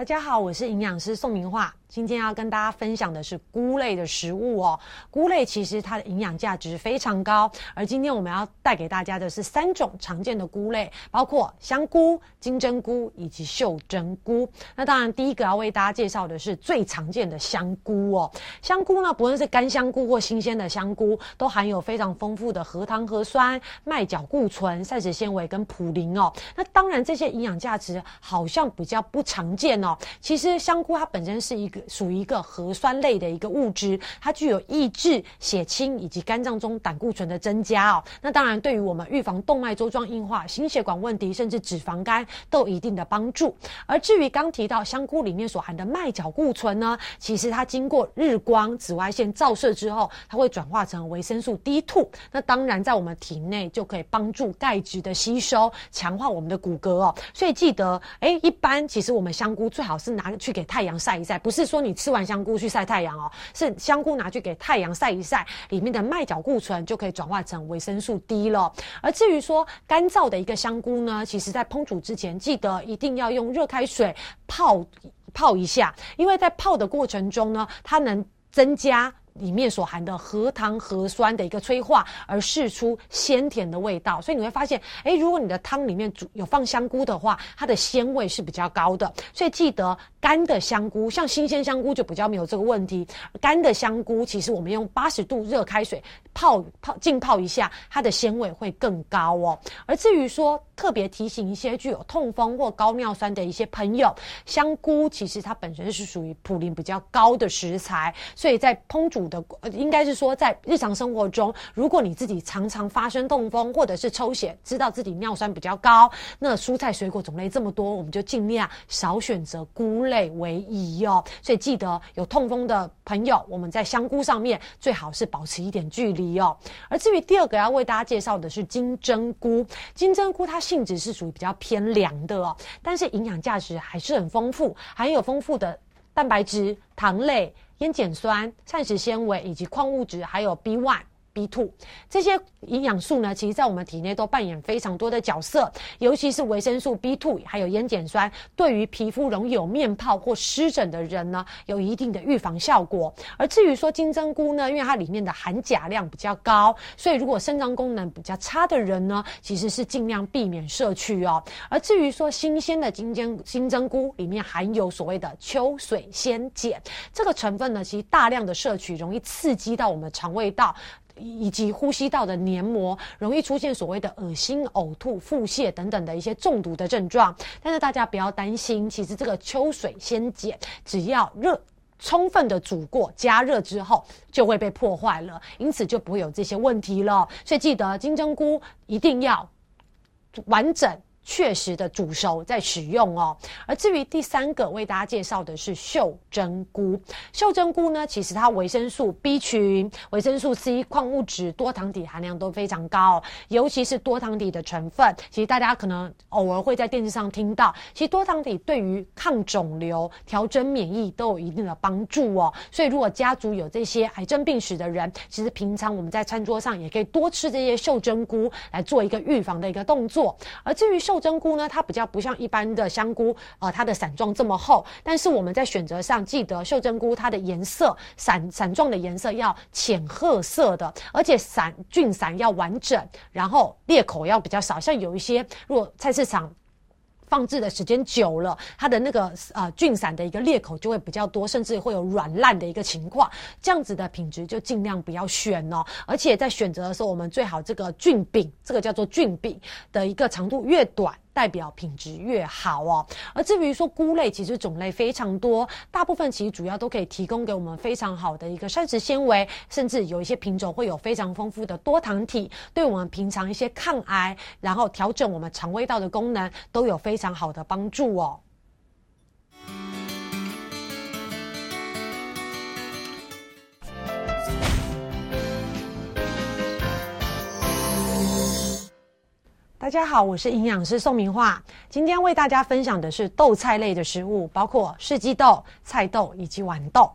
大家好，我是营养师宋明化。今天要跟大家分享的是菇类的食物哦。菇类其实它的营养价值非常高，而今天我们要带给大家的是三种常见的菇类，包括香菇、金针菇以及袖珍菇。那当然，第一个要为大家介绍的是最常见的香菇哦。香菇呢，不论是干香菇或新鲜的香菇，都含有非常丰富的核糖核酸、麦角固醇、膳食纤维跟普林哦。那当然，这些营养价值好像比较不常见哦。其实香菇它本身是一个。属于一个核酸类的一个物质，它具有抑制血清以及肝脏中胆固醇的增加哦。那当然，对于我们预防动脉粥状硬化、心血管问题，甚至脂肪肝都有一定的帮助。而至于刚提到香菇里面所含的麦角固醇呢，其实它经过日光紫外线照射之后，它会转化成维生素 D2。那当然，在我们体内就可以帮助钙质的吸收，强化我们的骨骼哦。所以记得，哎，一般其实我们香菇最最好是拿去给太阳晒一晒，不是。说你吃完香菇去晒太阳哦，是香菇拿去给太阳晒一晒，里面的麦角固醇就可以转化成维生素 D 了。而至于说干燥的一个香菇呢，其实在烹煮之前，记得一定要用热开水泡泡一下，因为在泡的过程中呢，它能增加。里面所含的核糖核酸的一个催化，而释出鲜甜的味道，所以你会发现，哎，如果你的汤里面煮有放香菇的话，它的鲜味是比较高的。所以记得干的香菇，像新鲜香菇就比较没有这个问题。干的香菇，其实我们用八十度热开水泡泡浸泡一下，它的鲜味会更高哦。而至于说特别提醒一些具有痛风或高尿酸的一些朋友，香菇其实它本身是属于普林比较高的食材，所以在烹煮。的应该是说，在日常生活中，如果你自己常常发生痛风或者是抽血，知道自己尿酸比较高，那蔬菜水果种类这么多，我们就尽量少选择菇类为宜哦。所以记得有痛风的朋友，我们在香菇上面最好是保持一点距离哦。而至于第二个要为大家介绍的是金针菇，金针菇它性质是属于比较偏凉的哦，但是营养价值还是很丰富，含有丰富的蛋白质、糖类。烟碱酸、膳食纤维以及矿物质，还有 B one。B two 这些营养素呢，其实在我们体内都扮演非常多的角色，尤其是维生素 B two 还有烟碱酸，对于皮肤容易有面泡或湿疹的人呢，有一定的预防效果。而至于说金针菇呢，因为它里面的含钾量比较高，所以如果肾脏功能比较差的人呢，其实是尽量避免摄取哦。而至于说新鲜的金针金针菇里面含有所谓的秋水仙碱这个成分呢，其实大量的摄取容易刺激到我们的肠胃道。以及呼吸道的黏膜容易出现所谓的恶心、呕吐、腹泻等等的一些中毒的症状，但是大家不要担心，其实这个秋水仙碱只要热充分的煮过、加热之后就会被破坏了，因此就不会有这些问题了。所以记得金针菇一定要完整。确实的煮熟再使用哦。而至于第三个为大家介绍的是袖珍菇。袖珍菇呢，其实它维生素 B 群、维生素 C、矿物质、多糖体含量都非常高，尤其是多糖体的成分。其实大家可能偶尔会在电视上听到，其实多糖体对于抗肿瘤、调整免疫都有一定的帮助哦。所以如果家族有这些癌症病史的人，其实平常我们在餐桌上也可以多吃这些袖珍菇来做一个预防的一个动作。而至于袖珍菇呢，它比较不像一般的香菇，呃，它的伞状这么厚。但是我们在选择上，记得袖珍菇它的颜色伞伞状的颜色要浅褐色的，而且伞菌伞要完整，然后裂口要比较少。像有一些，如果菜市场。放置的时间久了，它的那个呃菌伞的一个裂口就会比较多，甚至会有软烂的一个情况。这样子的品质就尽量不要选哦。而且在选择的时候，我们最好这个菌柄，这个叫做菌柄的一个长度越短。代表品质越好哦。而至于说菇类，其实种类非常多，大部分其实主要都可以提供给我们非常好的一个膳食纤维，甚至有一些品种会有非常丰富的多糖体，对我们平常一些抗癌，然后调整我们肠胃道的功能，都有非常好的帮助哦。大家好，我是营养师宋明化。今天为大家分享的是豆菜类的食物，包括四季豆、菜豆以及豌豆。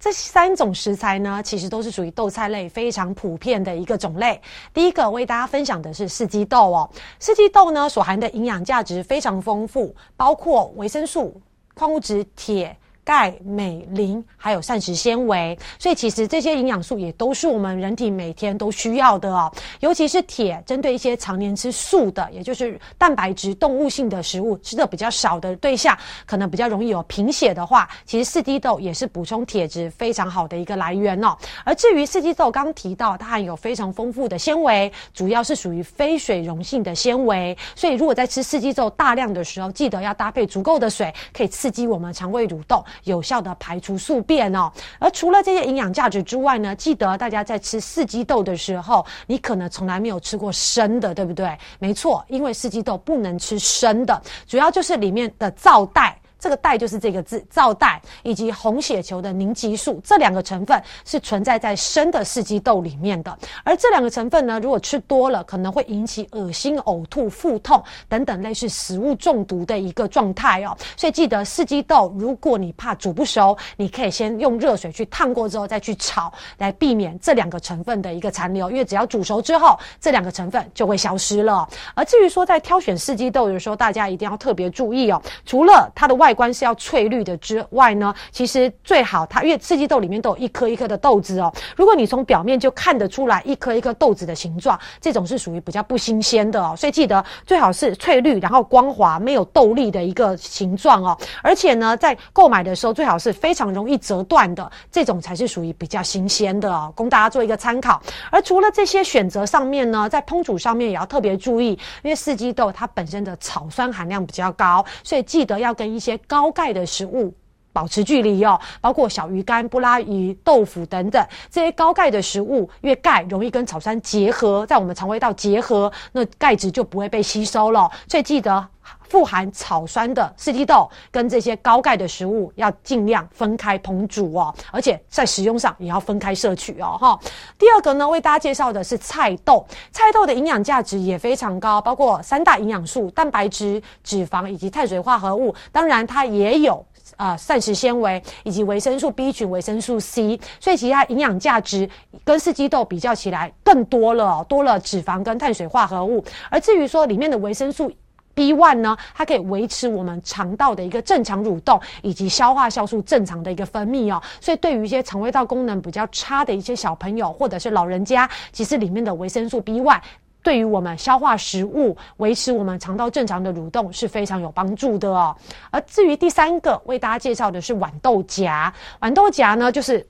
这三种食材呢，其实都是属于豆菜类非常普遍的一个种类。第一个为大家分享的是四季豆哦。四季豆呢，所含的营养价值非常丰富，包括维生素。矿物质铁。钙、镁、磷，还有膳食纤维，所以其实这些营养素也都是我们人体每天都需要的哦。尤其是铁，针对一些常年吃素的，也就是蛋白质动物性的食物吃的比较少的对象，可能比较容易有贫血的话，其实四季豆也是补充铁质非常好的一个来源哦。而至于四季豆，刚提到它含有非常丰富的纤维，主要是属于非水溶性的纤维，所以如果在吃四季豆大量的时候，记得要搭配足够的水，可以刺激我们肠胃蠕动。有效的排除宿便哦，而除了这些营养价值之外呢，记得大家在吃四季豆的时候，你可能从来没有吃过生的，对不对？没错，因为四季豆不能吃生的，主要就是里面的皂带。这个带就是这个字，皂带以及红血球的凝集素这两个成分是存在在生的四季豆里面的。而这两个成分呢，如果吃多了，可能会引起恶心、呕吐、腹痛等等类似食物中毒的一个状态哦。所以记得四季豆，如果你怕煮不熟，你可以先用热水去烫过之后再去炒，来避免这两个成分的一个残留。因为只要煮熟之后，这两个成分就会消失了。而至于说在挑选四季豆的时候，大家一定要特别注意哦，除了它的外。外观是要翠绿的之外呢，其实最好它，因为四季豆里面都有一颗一颗的豆子哦。如果你从表面就看得出来一颗一颗豆子的形状，这种是属于比较不新鲜的哦。所以记得最好是翠绿，然后光滑，没有豆粒的一个形状哦。而且呢，在购买的时候最好是非常容易折断的，这种才是属于比较新鲜的哦，供大家做一个参考。而除了这些选择上面呢，在烹煮上面也要特别注意，因为四季豆它本身的草酸含量比较高，所以记得要跟一些高钙的食物保持距离哦，包括小鱼干、布拉鱼、豆腐等等这些高钙的食物，因为钙容易跟草酸结合，在我们肠胃道结合，那钙质就不会被吸收了。所以记得富含草酸的四季豆跟这些高钙的食物要尽量分开烹煮哦，而且在食用上也要分开摄取哦。哈，第二个呢，为大家介绍的是菜豆，菜豆的营养价值也非常高，包括三大营养素：蛋白质、脂肪以及碳水化合物。当然，它也有。啊，膳食纤维以及维生素 B 群、维生素 C，所以其他营养价值跟四季豆比较起来更多了，多了脂肪跟碳水化合物。而至于说里面的维生素 B one 呢，它可以维持我们肠道的一个正常蠕动以及消化酵素正常的一个分泌哦。所以对于一些肠胃道功能比较差的一些小朋友或者是老人家，其实里面的维生素 B one。对于我们消化食物、维持我们肠道正常的蠕动是非常有帮助的哦。而至于第三个为大家介绍的是豌豆荚，豌豆荚呢就是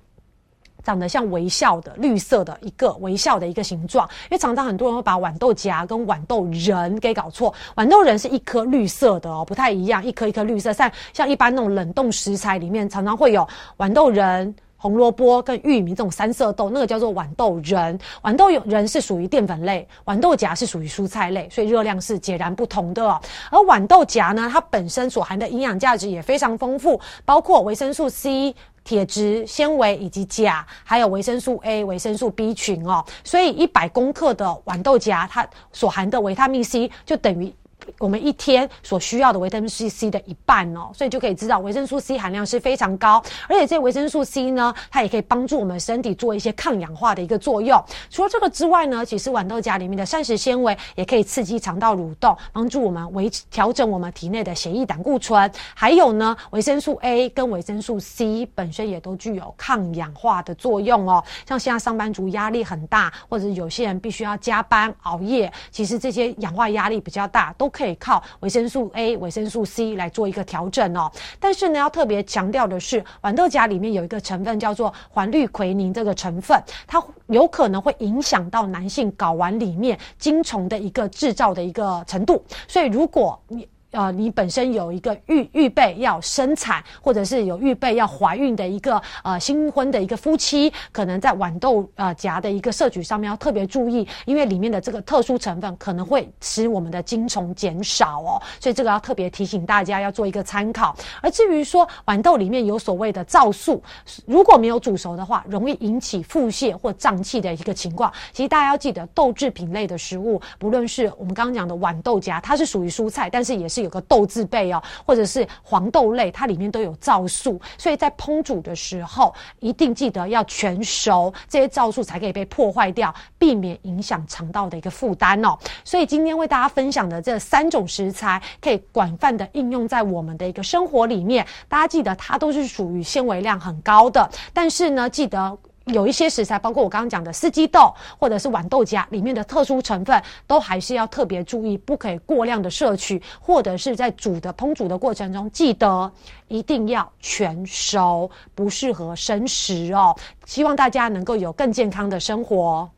长得像微笑的绿色的一个微笑的一个形状，因为常常很多人会把豌豆荚跟豌豆仁给搞错，豌豆仁是一颗绿色的哦，不太一样，一颗一颗绿色，像像一般那种冷冻食材里面常常会有豌豆仁。红萝卜跟玉米这种三色豆，那个叫做豌豆仁。豌豆仁是属于淀粉类，豌豆荚是属于蔬菜类，所以热量是截然不同的。而豌豆荚呢，它本身所含的营养价值也非常丰富，包括维生素 C、铁质、纤维以及钾，还有维生素 A、维生素 B 群哦。所以一百公克的豌豆荚，它所含的维他命 C 就等于。我们一天所需要的维生素 C 的一半哦，所以就可以知道维生素 C 含量是非常高，而且这维生素 C 呢，它也可以帮助我们身体做一些抗氧化的一个作用。除了这个之外呢，其实豌豆荚里面的膳食纤维也可以刺激肠道蠕动，帮助我们维持调整我们体内的血液胆固醇。还有呢，维生素 A 跟维生素 C 本身也都具有抗氧化的作用哦。像现在上班族压力很大，或者有些人必须要加班熬夜，其实这些氧化压力比较大都。可以靠维生素 A、维生素 C 来做一个调整哦。但是呢，要特别强调的是，豌豆荚里面有一个成分叫做环氯喹宁，这个成分它有可能会影响到男性睾丸里面精虫的一个制造的一个程度。所以，如果你呃，你本身有一个预预备要生产，或者是有预备要怀孕的一个呃新婚的一个夫妻，可能在豌豆呃荚的一个摄取上面要特别注意，因为里面的这个特殊成分可能会使我们的精虫减少哦，所以这个要特别提醒大家要做一个参考。而至于说豌豆里面有所谓的皂素，如果没有煮熟的话，容易引起腹泻或胀气的一个情况。其实大家要记得，豆制品类的食物，不论是我们刚刚讲的豌豆荚，它是属于蔬菜，但是也是。是有个豆字辈哦，或者是黄豆类，它里面都有皂素，所以在烹煮的时候一定记得要全熟，这些皂素才可以被破坏掉，避免影响肠道的一个负担哦。所以今天为大家分享的这三种食材，可以广泛的应用在我们的一个生活里面。大家记得它都是属于纤维量很高的，但是呢，记得。有一些食材，包括我刚刚讲的四季豆或者是豌豆荚里面的特殊成分，都还是要特别注意，不可以过量的摄取，或者是在煮的烹煮的过程中，记得一定要全熟，不适合生食哦。希望大家能够有更健康的生活。